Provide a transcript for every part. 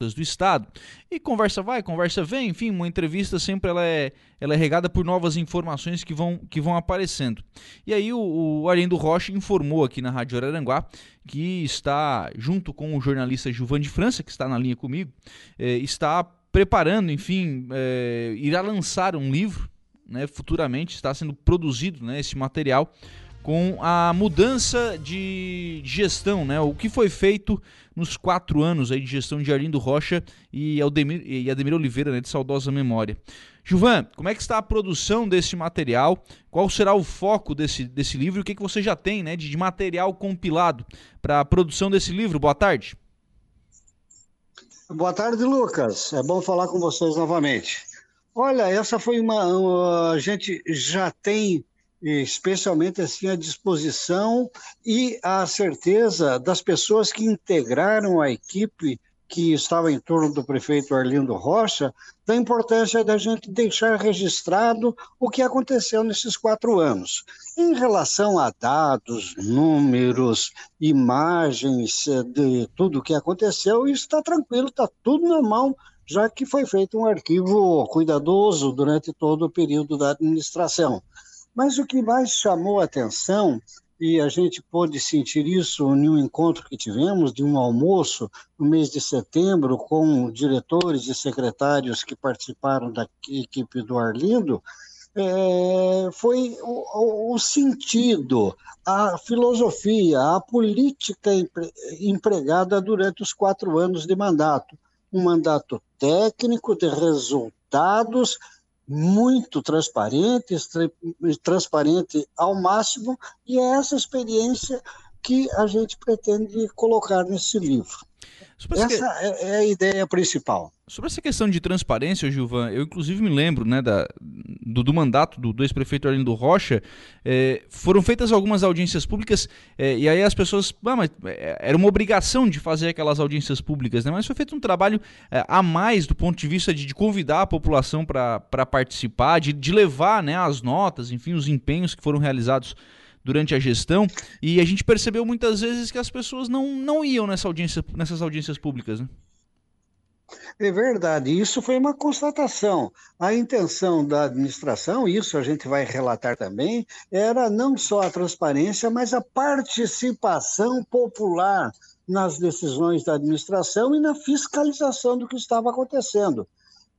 do Estado. E conversa vai, conversa vem, enfim, uma entrevista sempre ela é, ela é regada por novas informações que vão, que vão aparecendo. E aí o, o Arlindo Rocha informou aqui na Rádio Araranguá que está, junto com o jornalista Gilvan de França, que está na linha comigo, eh, está preparando, enfim, eh, irá lançar um livro, né, futuramente, está sendo produzido né, esse material com a mudança de gestão, né? O que foi feito nos quatro anos aí de gestão de Arlindo Rocha e Ademir, e Ademir Oliveira, né, de saudosa memória. Gilvan, como é que está a produção desse material? Qual será o foco desse, desse livro? O que, que você já tem né, de, de material compilado para a produção desse livro? Boa tarde. Boa tarde, Lucas. É bom falar com vocês novamente. Olha, essa foi uma. uma a gente já tem especialmente assim a disposição e a certeza das pessoas que integraram a equipe que estava em torno do prefeito Arlindo Rocha, da importância da gente deixar registrado o que aconteceu nesses quatro anos. Em relação a dados, números, imagens de tudo o que aconteceu, isso está tranquilo, está tudo normal, já que foi feito um arquivo cuidadoso durante todo o período da administração. Mas o que mais chamou a atenção, e a gente pôde sentir isso em um encontro que tivemos, de um almoço no mês de setembro, com diretores e secretários que participaram da equipe do Arlindo, é, foi o, o, sentido, a filosofia, a política empre, empregada durante os quatro anos de mandato. Um mandato técnico de resultados muito transparente, transparente ao máximo, e é essa experiência que a gente pretende colocar nesse livro. Essa que... É, é a ideia principal. Sobre essa questão de transparência, Gilvan, eu inclusive me lembro né, da, do, do mandato do, do ex-prefeito Arlindo Rocha, é, foram feitas algumas audiências públicas, é, e aí as pessoas. Ah, mas é, era uma obrigação de fazer aquelas audiências públicas, né? Mas foi feito um trabalho a mais do ponto de vista de, de convidar a população para participar, de, de levar né, as notas, enfim, os empenhos que foram realizados durante a gestão, e a gente percebeu muitas vezes que as pessoas não, não iam nessa audiência, nessas audiências públicas, né? É verdade, isso foi uma constatação. A intenção da administração, isso a gente vai relatar também, era não só a transparência, mas a participação popular nas decisões da administração e na fiscalização do que estava acontecendo.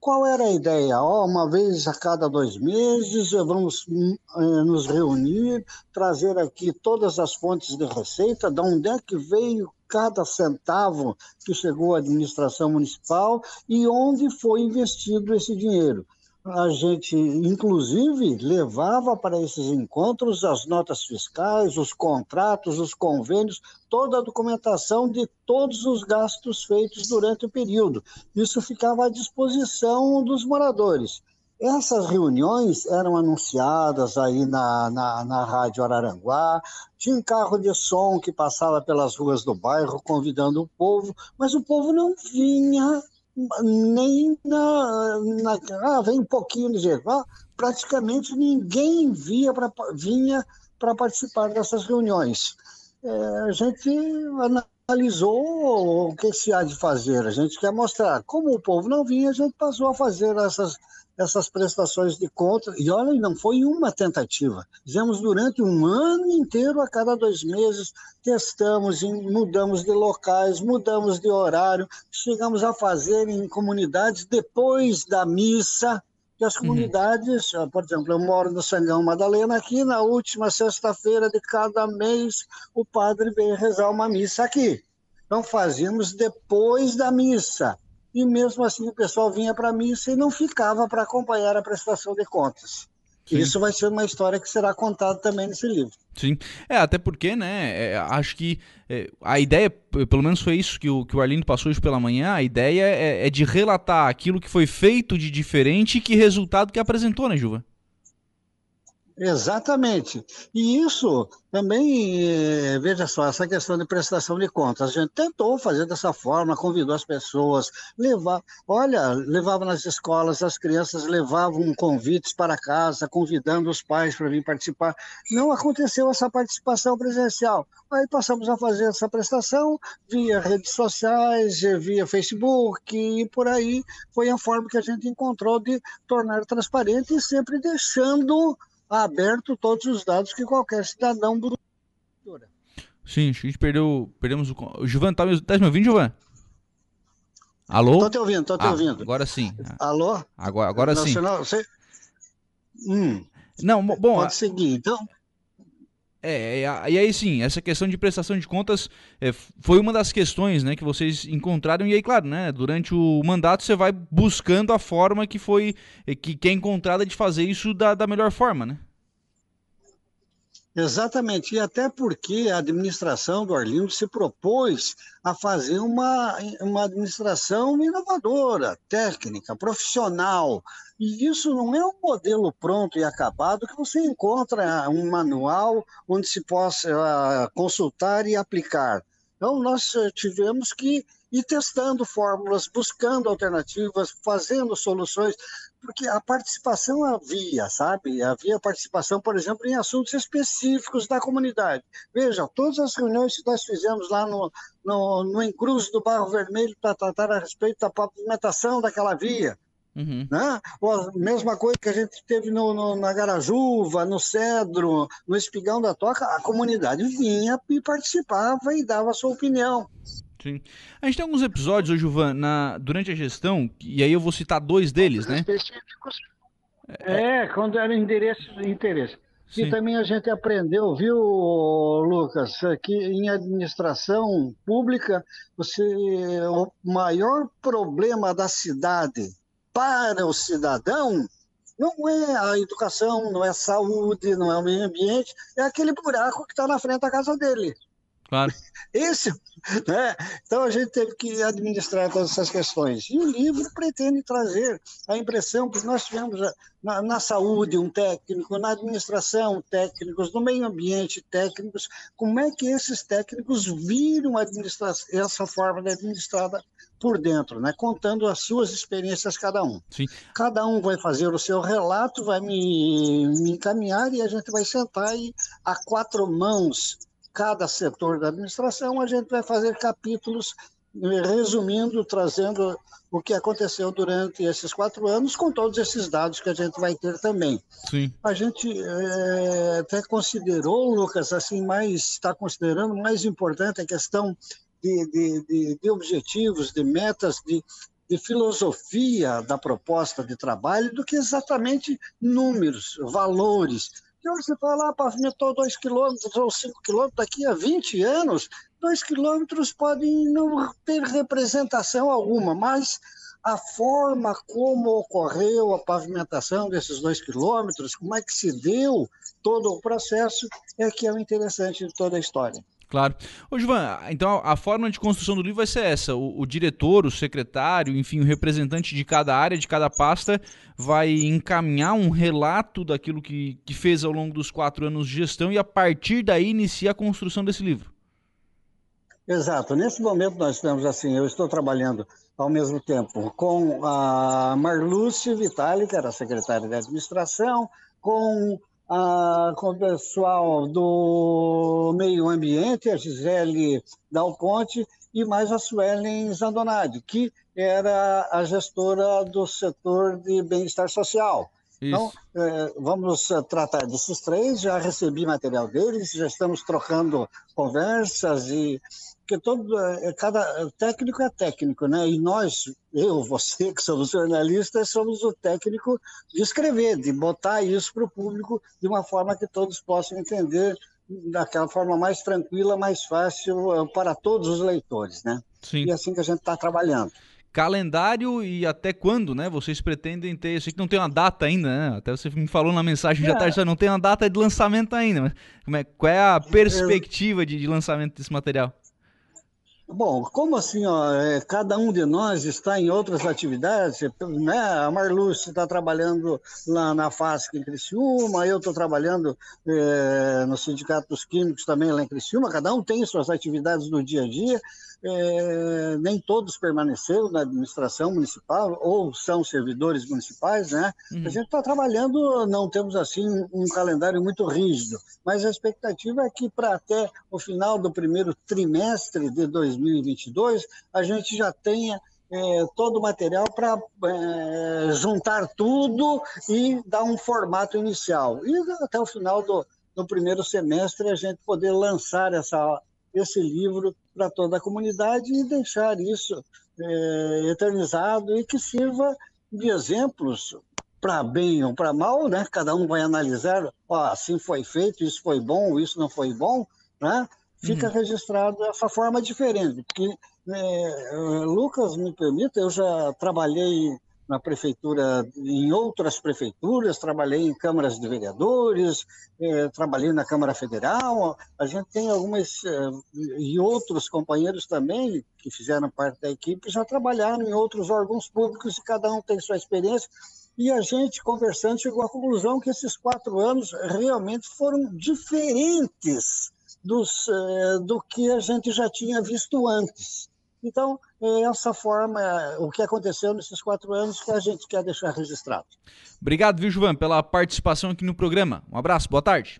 Qual era a ideia? Oh, uma vez a cada dois meses vamos eh, nos reunir, trazer aqui todas as fontes de receita, de onde é que veio cada centavo que chegou à administração municipal e onde foi investido esse dinheiro. A gente, inclusive, levava para esses encontros as notas fiscais, os contratos, os convênios, toda a documentação de todos os gastos feitos durante o período. Isso ficava à disposição dos moradores. Essas reuniões eram anunciadas aí na, na, na Rádio Araranguá, tinha um carro de som que passava pelas ruas do bairro convidando o povo, mas o povo não vinha nem na. na ah, vem um pouquinho de gente. Ah, praticamente ninguém via pra, vinha para participar dessas reuniões. É, a gente analisou o que se há de fazer. A gente quer mostrar. Como o povo não vinha, a gente passou a fazer essas essas prestações de conta. E olha, não foi uma tentativa. Fizemos durante um ano inteiro, a cada dois meses, testamos, mudamos de locais, mudamos de horário, chegamos a fazer em comunidades depois da missa. Que as uhum. comunidades, uhum. por exemplo, eu moro no Sangão Madalena, aqui na última sexta-feira de cada mês, o padre vem rezar uma missa aqui. Então fazíamos depois da missa e mesmo assim o pessoal vinha para a missa e não ficava para acompanhar a prestação de contas. Sim. Isso vai ser uma história que será contada também nesse livro. Sim, é, até porque, né, é, acho que é, a ideia, pelo menos foi isso que o, que o Arlindo passou hoje pela manhã, a ideia é, é de relatar aquilo que foi feito de diferente e que resultado que apresentou, né, Juva? Exatamente. E isso também, eh, veja só, essa questão de prestação de contas, a gente tentou fazer dessa forma, convidou as pessoas, levar, olha, levava nas escolas, as crianças levavam convites para casa, convidando os pais para vir participar. Não aconteceu essa participação presencial. Aí passamos a fazer essa prestação via redes sociais, via Facebook e por aí foi a forma que a gente encontrou de tornar transparente e sempre deixando aberto todos os dados que qualquer cidadão Sim, a gente perdeu, perdemos o... o tá, tá me ouvindo, Gilvan? Alô? Tô te ouvindo, tô te ah, ouvindo. Agora sim. Alô? Agora, agora sim. Você... Hum. Não, bom... Pode seguir, então... É, e aí sim, essa questão de prestação de contas é, foi uma das questões né, que vocês encontraram, e aí, claro, né, durante o mandato você vai buscando a forma que foi é, que, que é encontrada de fazer isso da, da melhor forma, né? Exatamente, e até porque a administração do Arlindo se propôs a fazer uma, uma administração inovadora, técnica, profissional. E isso não é um modelo pronto e acabado que você encontra um manual onde se possa uh, consultar e aplicar. Então, nós eh, tivemos que ir testando fórmulas, buscando alternativas, fazendo soluções porque a participação havia, sabe? Havia participação, por exemplo, em assuntos específicos da comunidade. Veja, todas as reuniões que nós fizemos lá no, no, no Encruz do Barro Vermelho para tratar a respeito da pavimentação daquela via. Uhum. Né? Ou a mesma coisa que a gente teve no, no, na Garajuva, no Cedro, no Espigão da Toca, a comunidade vinha e participava e dava a sua opinião. Sim. A gente tem alguns episódios, Juvan, na, durante a gestão, e aí eu vou citar dois deles, né? Específicos. É, quando era endereço de interesse. Sim. E também a gente aprendeu, viu, Lucas, que em administração pública, você, o maior problema da cidade para o cidadão não é a educação, não é a saúde, não é o meio ambiente, é aquele buraco que está na frente da casa dele. Claro. Esse, né? Então a gente teve que administrar todas essas questões. E o livro pretende trazer a impressão que nós tivemos na, na saúde um técnico, na administração técnicos, no meio ambiente técnicos, como é que esses técnicos viram essa forma de administrada por dentro, né? contando as suas experiências cada um. Sim. Cada um vai fazer o seu relato, vai me, me encaminhar e a gente vai sentar e a quatro mãos cada setor da administração, a gente vai fazer capítulos eh, resumindo, trazendo o que aconteceu durante esses quatro anos, com todos esses dados que a gente vai ter também. Sim. A gente é, até considerou, Lucas, assim, mais está considerando mais importante a questão de, de, de, de objetivos, de metas, de, de filosofia da proposta de trabalho do que exatamente números, valores que hoje você fala, ah, pavimentou 2 quilômetros ou 5 quilômetros, daqui a 20 anos, 2 quilômetros podem não ter representação alguma, mas a forma como ocorreu a pavimentação desses dois quilômetros, como é que se deu todo o processo, é que é o interessante de toda a história. Claro. Ô, Givan, então a forma de construção do livro vai ser essa: o, o, diretor, o secretário, enfim, o representante de cada área, de cada pasta, vai encaminhar um relato daquilo que, que fez ao longo dos quatro anos de gestão e a partir daí inicia a construção desse livro. Exato. Nesse momento nós estamos assim, eu estou trabalhando ao mesmo tempo com a Marluce Vitali, que era secretária de administração, com ah, com o pessoal do meio ambiente, a Gisele Dal Ponte, e mais a Suelen Zandonadi, que era a gestora do setor de bem-estar social. Então, é, vamos tratar desses três. Já recebi material deles, já estamos trocando conversas e porque todo, é, cada técnico é técnico, né? E nós, eu, você, que somos jornalistas, somos o técnico de escrever, de botar isso para o público de uma forma que todos possam entender daquela forma mais tranquila, mais fácil para todos os leitores, né? Sim. E é assim que a gente está trabalhando. Calendário e até quando, né? Vocês pretendem ter? Eu sei que não tem uma data ainda, né? Até você me falou na mensagem já tarde, não tem uma data de lançamento ainda. Mas como é, qual é a perspectiva de, de lançamento desse material? Bom, como assim, ó, é, cada um de nós está em outras atividades, né? A Marluce está trabalhando lá na FASC em Criciúma, eu estou trabalhando é, no Sindicato dos Químicos também lá em Criciúma, cada um tem suas atividades do dia a dia, é, nem todos permaneceram na administração municipal ou são servidores municipais, né? Uhum. A gente está trabalhando, não temos assim um calendário muito rígido, mas a expectativa é que para até o final do primeiro trimestre de 2022 a gente já tenha é, todo o material para é, juntar tudo e dar um formato inicial. E até o final do, primeiro semestre a gente poder lançar essa esse livro para toda a comunidade e deixar isso é, eternizado e que sirva de exemplos para bem ou para mal, né? Cada um vai analisar, ó, assim foi feito, isso foi bom, isso não foi bom, né? Fica uhum. registrado dessa forma diferente, porque é, Lucas me permita, eu já trabalhei na prefeitura, em outras prefeituras, trabalhei em câmaras de vereadores, eh, trabalhei na Câmara Federal. A gente tem algumas, eh, e outros companheiros também, que fizeram parte da equipe, já trabalharam em outros órgãos públicos e cada um tem sua experiência. E a gente, conversando, chegou à conclusão que esses quatro anos realmente foram diferentes dos, eh, do que a gente já tinha visto antes. Então, é essa forma, o que aconteceu nesses quatro anos que a gente quer deixar registrado. Obrigado, viu, Juvan, pela participação aqui no programa. Um abraço, boa tarde.